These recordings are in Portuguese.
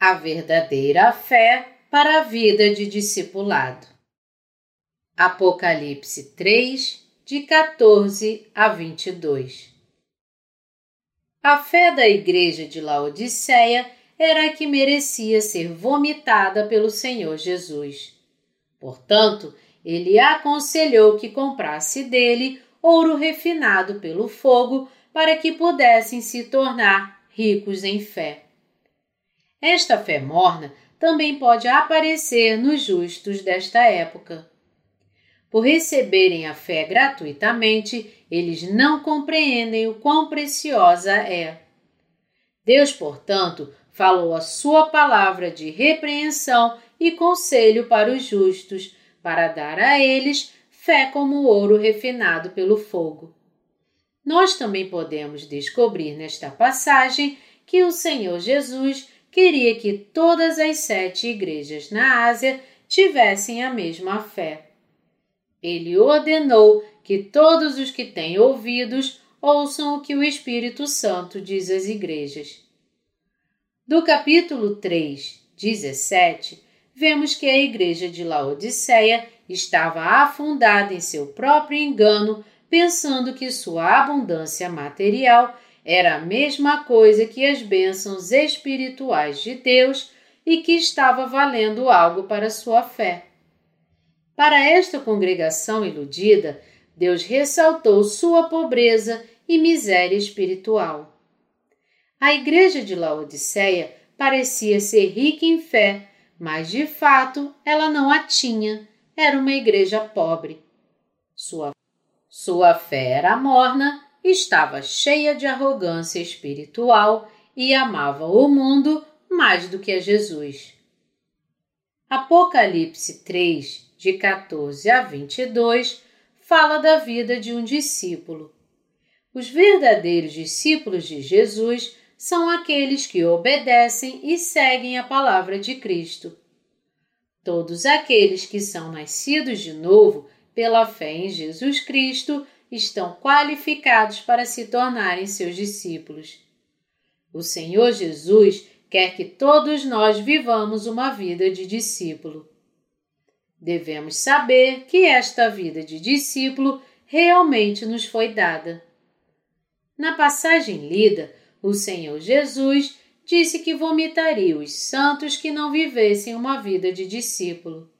A verdadeira fé para a vida de discipulado. Apocalipse 3, de 14 a 22. A fé da igreja de Laodiceia era a que merecia ser vomitada pelo Senhor Jesus. Portanto, ele aconselhou que comprasse dele ouro refinado pelo fogo para que pudessem se tornar ricos em fé. Esta fé morna também pode aparecer nos justos desta época. Por receberem a fé gratuitamente, eles não compreendem o quão preciosa é. Deus, portanto, falou a sua palavra de repreensão e conselho para os justos, para dar a eles fé como ouro refinado pelo fogo. Nós também podemos descobrir nesta passagem que o Senhor Jesus queria que todas as sete igrejas na Ásia tivessem a mesma fé. Ele ordenou que todos os que têm ouvidos ouçam o que o Espírito Santo diz às igrejas. Do capítulo 3, 17, vemos que a igreja de Laodiceia estava afundada em seu próprio engano, pensando que sua abundância material era a mesma coisa que as bênçãos espirituais de Deus e que estava valendo algo para sua fé. Para esta congregação iludida, Deus ressaltou sua pobreza e miséria espiritual. A igreja de Laodiceia parecia ser rica em fé, mas de fato ela não a tinha, era uma igreja pobre. Sua, sua fé era morna estava cheia de arrogância espiritual e amava o mundo mais do que a Jesus. Apocalipse 3, de 14 a 22, fala da vida de um discípulo. Os verdadeiros discípulos de Jesus são aqueles que obedecem e seguem a palavra de Cristo. Todos aqueles que são nascidos de novo pela fé em Jesus Cristo estão qualificados para se tornarem seus discípulos. O Senhor Jesus quer que todos nós vivamos uma vida de discípulo. Devemos saber que esta vida de discípulo realmente nos foi dada. Na passagem lida, o Senhor Jesus disse que vomitaria os santos que não vivessem uma vida de discípulo.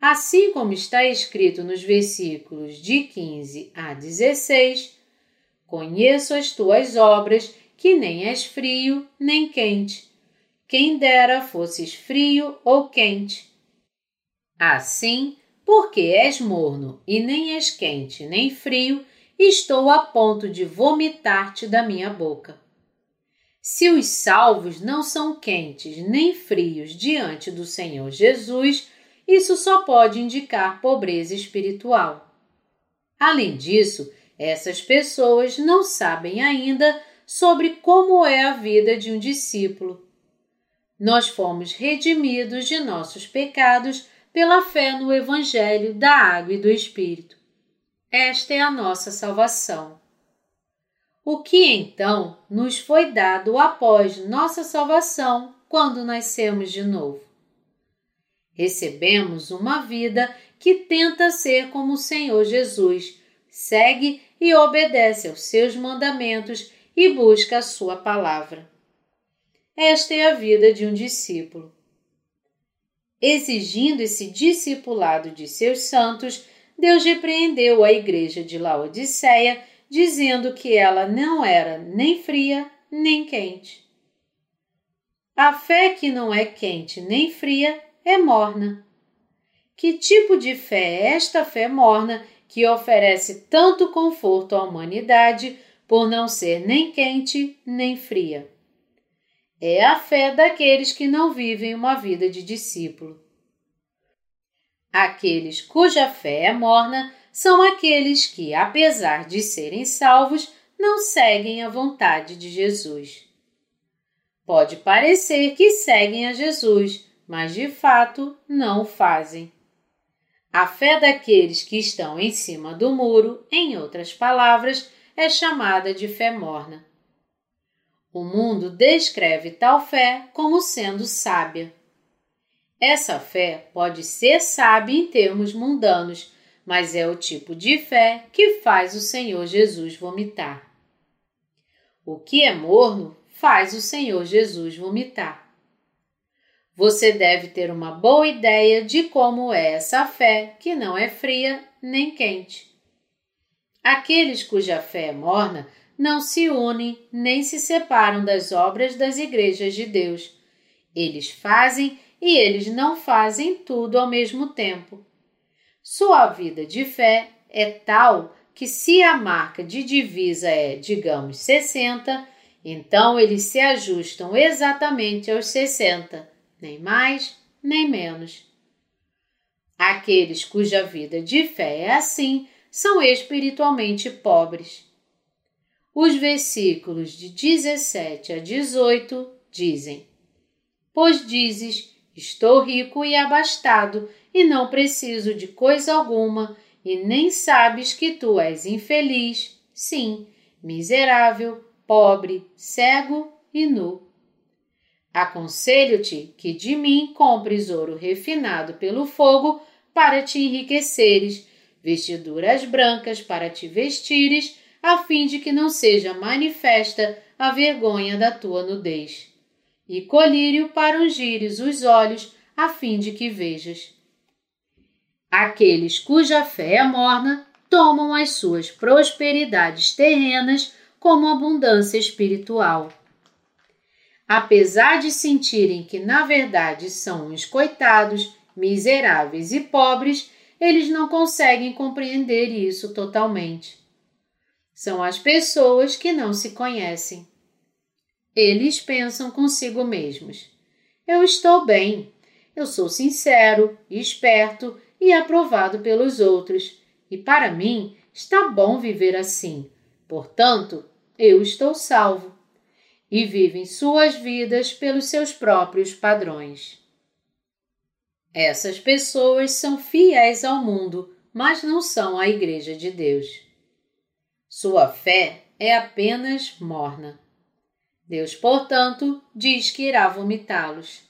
Assim como está escrito nos versículos de 15 a 16: Conheço as tuas obras, que nem és frio nem quente. Quem dera fosses frio ou quente. Assim, porque és morno e nem és quente nem frio, estou a ponto de vomitar-te da minha boca. Se os salvos não são quentes nem frios diante do Senhor Jesus, isso só pode indicar pobreza espiritual. Além disso, essas pessoas não sabem ainda sobre como é a vida de um discípulo. Nós fomos redimidos de nossos pecados pela fé no Evangelho da Água e do Espírito. Esta é a nossa salvação. O que então nos foi dado após nossa salvação quando nascemos de novo? Recebemos uma vida que tenta ser como o Senhor Jesus, segue e obedece aos seus mandamentos e busca a sua palavra. Esta é a vida de um discípulo. Exigindo esse discipulado de seus santos, Deus repreendeu a igreja de Laodiceia, dizendo que ela não era nem fria nem quente. A fé que não é quente nem fria é morna. Que tipo de fé é esta fé morna que oferece tanto conforto à humanidade por não ser nem quente nem fria? É a fé daqueles que não vivem uma vida de discípulo. Aqueles cuja fé é morna são aqueles que, apesar de serem salvos, não seguem a vontade de Jesus. Pode parecer que seguem a Jesus, mas de fato não o fazem. A fé daqueles que estão em cima do muro, em outras palavras, é chamada de fé morna. O mundo descreve tal fé como sendo sábia. Essa fé pode ser sábia em termos mundanos, mas é o tipo de fé que faz o Senhor Jesus vomitar. O que é morno faz o Senhor Jesus vomitar. Você deve ter uma boa ideia de como é essa fé que não é fria nem quente. Aqueles cuja fé é morna não se unem nem se separam das obras das igrejas de Deus. Eles fazem e eles não fazem tudo ao mesmo tempo. Sua vida de fé é tal que, se a marca de divisa é, digamos, 60, então eles se ajustam exatamente aos 60, nem mais nem menos. Aqueles cuja vida de fé é assim são espiritualmente pobres. Os versículos de 17 a 18 dizem: Pois dizes, estou rico e abastado, e não preciso de coisa alguma, e nem sabes que tu és infeliz, sim, miserável, pobre, cego e nu. Aconselho-te que de mim compres ouro refinado pelo fogo para te enriqueceres, vestiduras brancas para te vestires, a fim de que não seja manifesta a vergonha da tua nudez, e colírio para ungires os olhos, a fim de que vejas. Aqueles cuja fé é morna tomam as suas prosperidades terrenas como abundância espiritual. Apesar de sentirem que na verdade são uns coitados, miseráveis e pobres, eles não conseguem compreender isso totalmente. São as pessoas que não se conhecem. Eles pensam consigo mesmos: eu estou bem, eu sou sincero, esperto e aprovado pelos outros, e para mim está bom viver assim. Portanto, eu estou salvo. E vivem suas vidas pelos seus próprios padrões. Essas pessoas são fiéis ao mundo, mas não são a Igreja de Deus. Sua fé é apenas morna. Deus, portanto, diz que irá vomitá-los.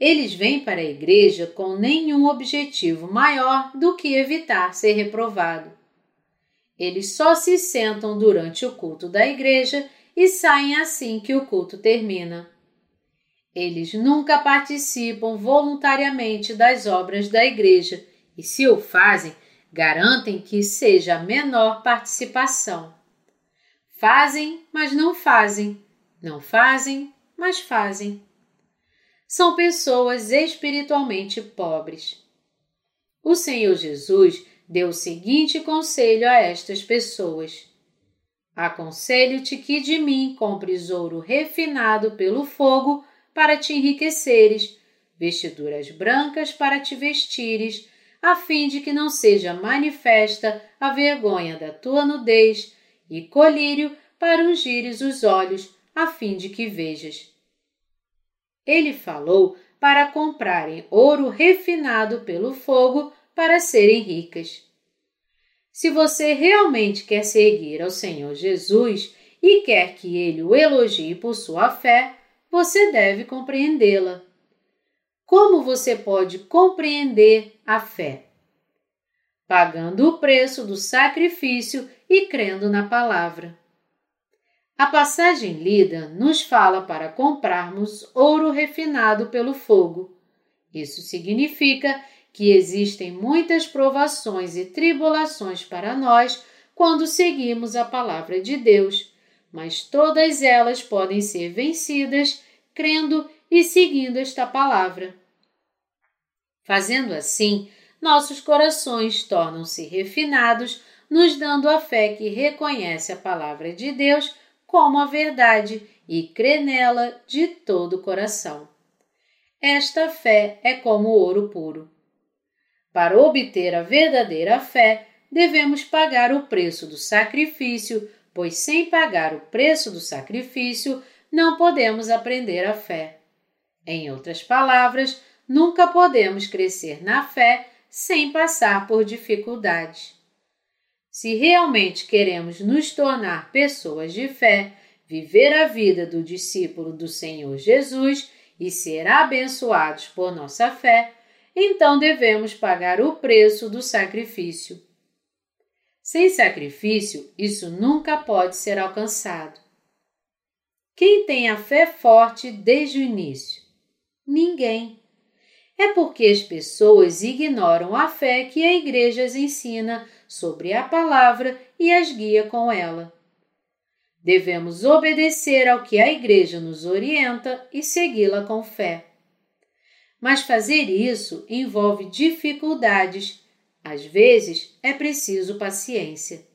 Eles vêm para a igreja com nenhum objetivo maior do que evitar ser reprovado. Eles só se sentam durante o culto da igreja e saem assim que o culto termina. Eles nunca participam voluntariamente das obras da igreja e, se o fazem, garantem que seja a menor participação. Fazem, mas não fazem. Não fazem, mas fazem são pessoas espiritualmente pobres. O Senhor Jesus deu o seguinte conselho a estas pessoas: Aconselho-te que de mim compres ouro refinado pelo fogo para te enriqueceres, vestiduras brancas para te vestires, a fim de que não seja manifesta a vergonha da tua nudez, e colírio para ungires os olhos, a fim de que vejas. Ele falou para comprarem ouro refinado pelo fogo para serem ricas. Se você realmente quer seguir ao Senhor Jesus e quer que ele o elogie por sua fé, você deve compreendê-la. Como você pode compreender a fé? Pagando o preço do sacrifício e crendo na palavra. A passagem lida nos fala para comprarmos ouro refinado pelo fogo. Isso significa que existem muitas provações e tribulações para nós quando seguimos a palavra de Deus, mas todas elas podem ser vencidas crendo e seguindo esta palavra. Fazendo assim, nossos corações tornam-se refinados, nos dando a fé que reconhece a palavra de Deus como a verdade e crê nela de todo o coração. Esta fé é como ouro puro. Para obter a verdadeira fé, devemos pagar o preço do sacrifício, pois sem pagar o preço do sacrifício, não podemos aprender a fé. Em outras palavras, nunca podemos crescer na fé sem passar por dificuldades. Se realmente queremos nos tornar pessoas de fé, viver a vida do discípulo do Senhor Jesus e ser abençoados por nossa fé, então devemos pagar o preço do sacrifício. Sem sacrifício, isso nunca pode ser alcançado. Quem tem a fé forte desde o início? Ninguém. É porque as pessoas ignoram a fé que a igreja as ensina sobre a palavra e as guia com ela. Devemos obedecer ao que a igreja nos orienta e segui-la com fé. Mas fazer isso envolve dificuldades. Às vezes é preciso paciência.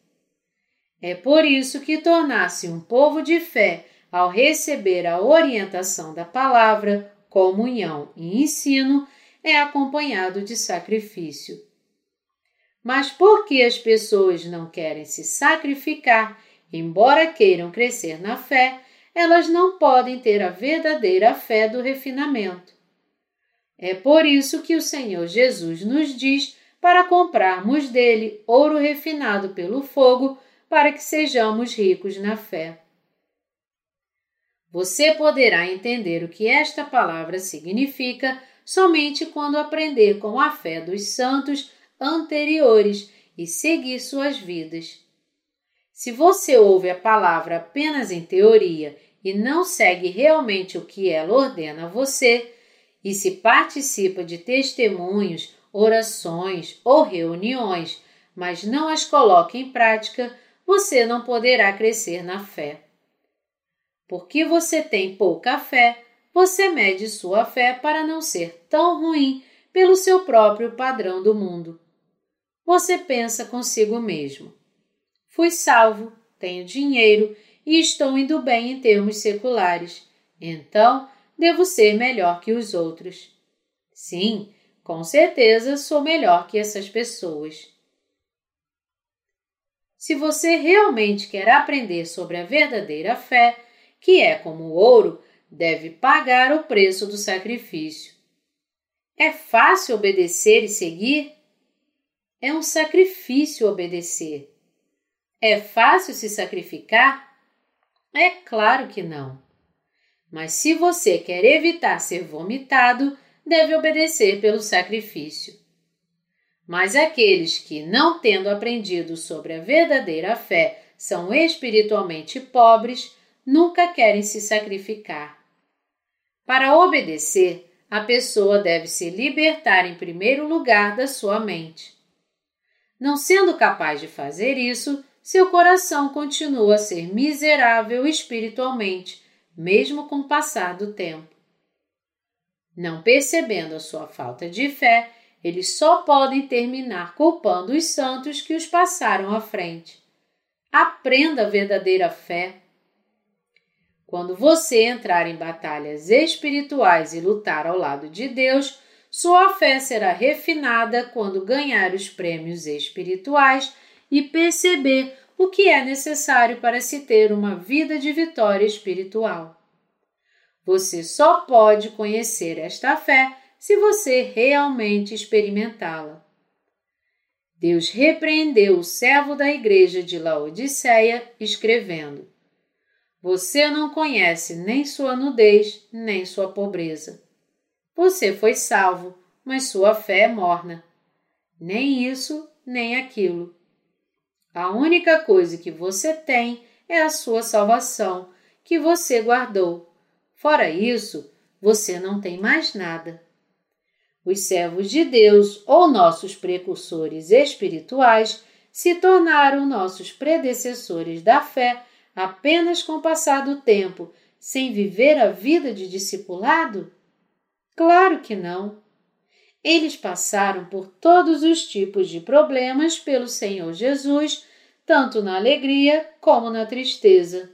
É por isso que tornar-se um povo de fé ao receber a orientação da palavra, comunhão e ensino é acompanhado de sacrifício. Mas por que as pessoas não querem se sacrificar, embora queiram crescer na fé, elas não podem ter a verdadeira fé do refinamento. É por isso que o Senhor Jesus nos diz para comprarmos dele ouro refinado pelo fogo, para que sejamos ricos na fé. Você poderá entender o que esta palavra significa somente quando aprender com a fé dos santos anteriores e seguir suas vidas. Se você ouve a palavra apenas em teoria e não segue realmente o que ela ordena a você, e se participa de testemunhos, orações ou reuniões, mas não as coloca em prática, você não poderá crescer na fé. Porque você tem pouca fé, você mede sua fé para não ser tão ruim pelo seu próprio padrão do mundo. Você pensa consigo mesmo: fui salvo, tenho dinheiro e estou indo bem em termos seculares, então devo ser melhor que os outros. Sim, com certeza sou melhor que essas pessoas. Se você realmente quer aprender sobre a verdadeira fé, que é como o ouro, deve pagar o preço do sacrifício. É fácil obedecer e seguir? É um sacrifício obedecer. É fácil se sacrificar? É claro que não. Mas se você quer evitar ser vomitado, deve obedecer pelo sacrifício. Mas aqueles que, não tendo aprendido sobre a verdadeira fé, são espiritualmente pobres, nunca querem se sacrificar. Para obedecer, a pessoa deve se libertar em primeiro lugar da sua mente. Não sendo capaz de fazer isso, seu coração continua a ser miserável espiritualmente mesmo com o passar do tempo. Não percebendo a sua falta de fé, eles só podem terminar culpando os santos que os passaram à frente. Aprenda a verdadeira fé. Quando você entrar em batalhas espirituais e lutar ao lado de Deus, sua fé será refinada quando ganhar os prêmios espirituais e perceber o que é necessário para se ter uma vida de vitória espiritual. Você só pode conhecer esta fé se você realmente experimentá-la. Deus repreendeu o servo da igreja de Laodiceia, escrevendo: Você não conhece nem sua nudez, nem sua pobreza. Você foi salvo, mas sua fé é morna. Nem isso, nem aquilo. A única coisa que você tem é a sua salvação, que você guardou. Fora isso, você não tem mais nada. Os servos de Deus ou nossos precursores espirituais se tornaram nossos predecessores da fé apenas com o passar do tempo, sem viver a vida de discipulado? Claro que não. Eles passaram por todos os tipos de problemas pelo Senhor Jesus, tanto na alegria como na tristeza.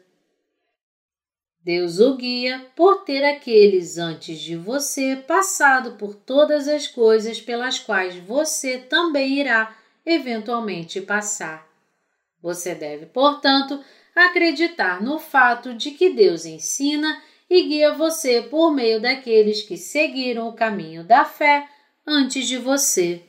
Deus o guia por ter aqueles antes de você passado por todas as coisas pelas quais você também irá eventualmente passar. Você deve, portanto, acreditar no fato de que Deus ensina e guia você por meio daqueles que seguiram o caminho da fé antes de você.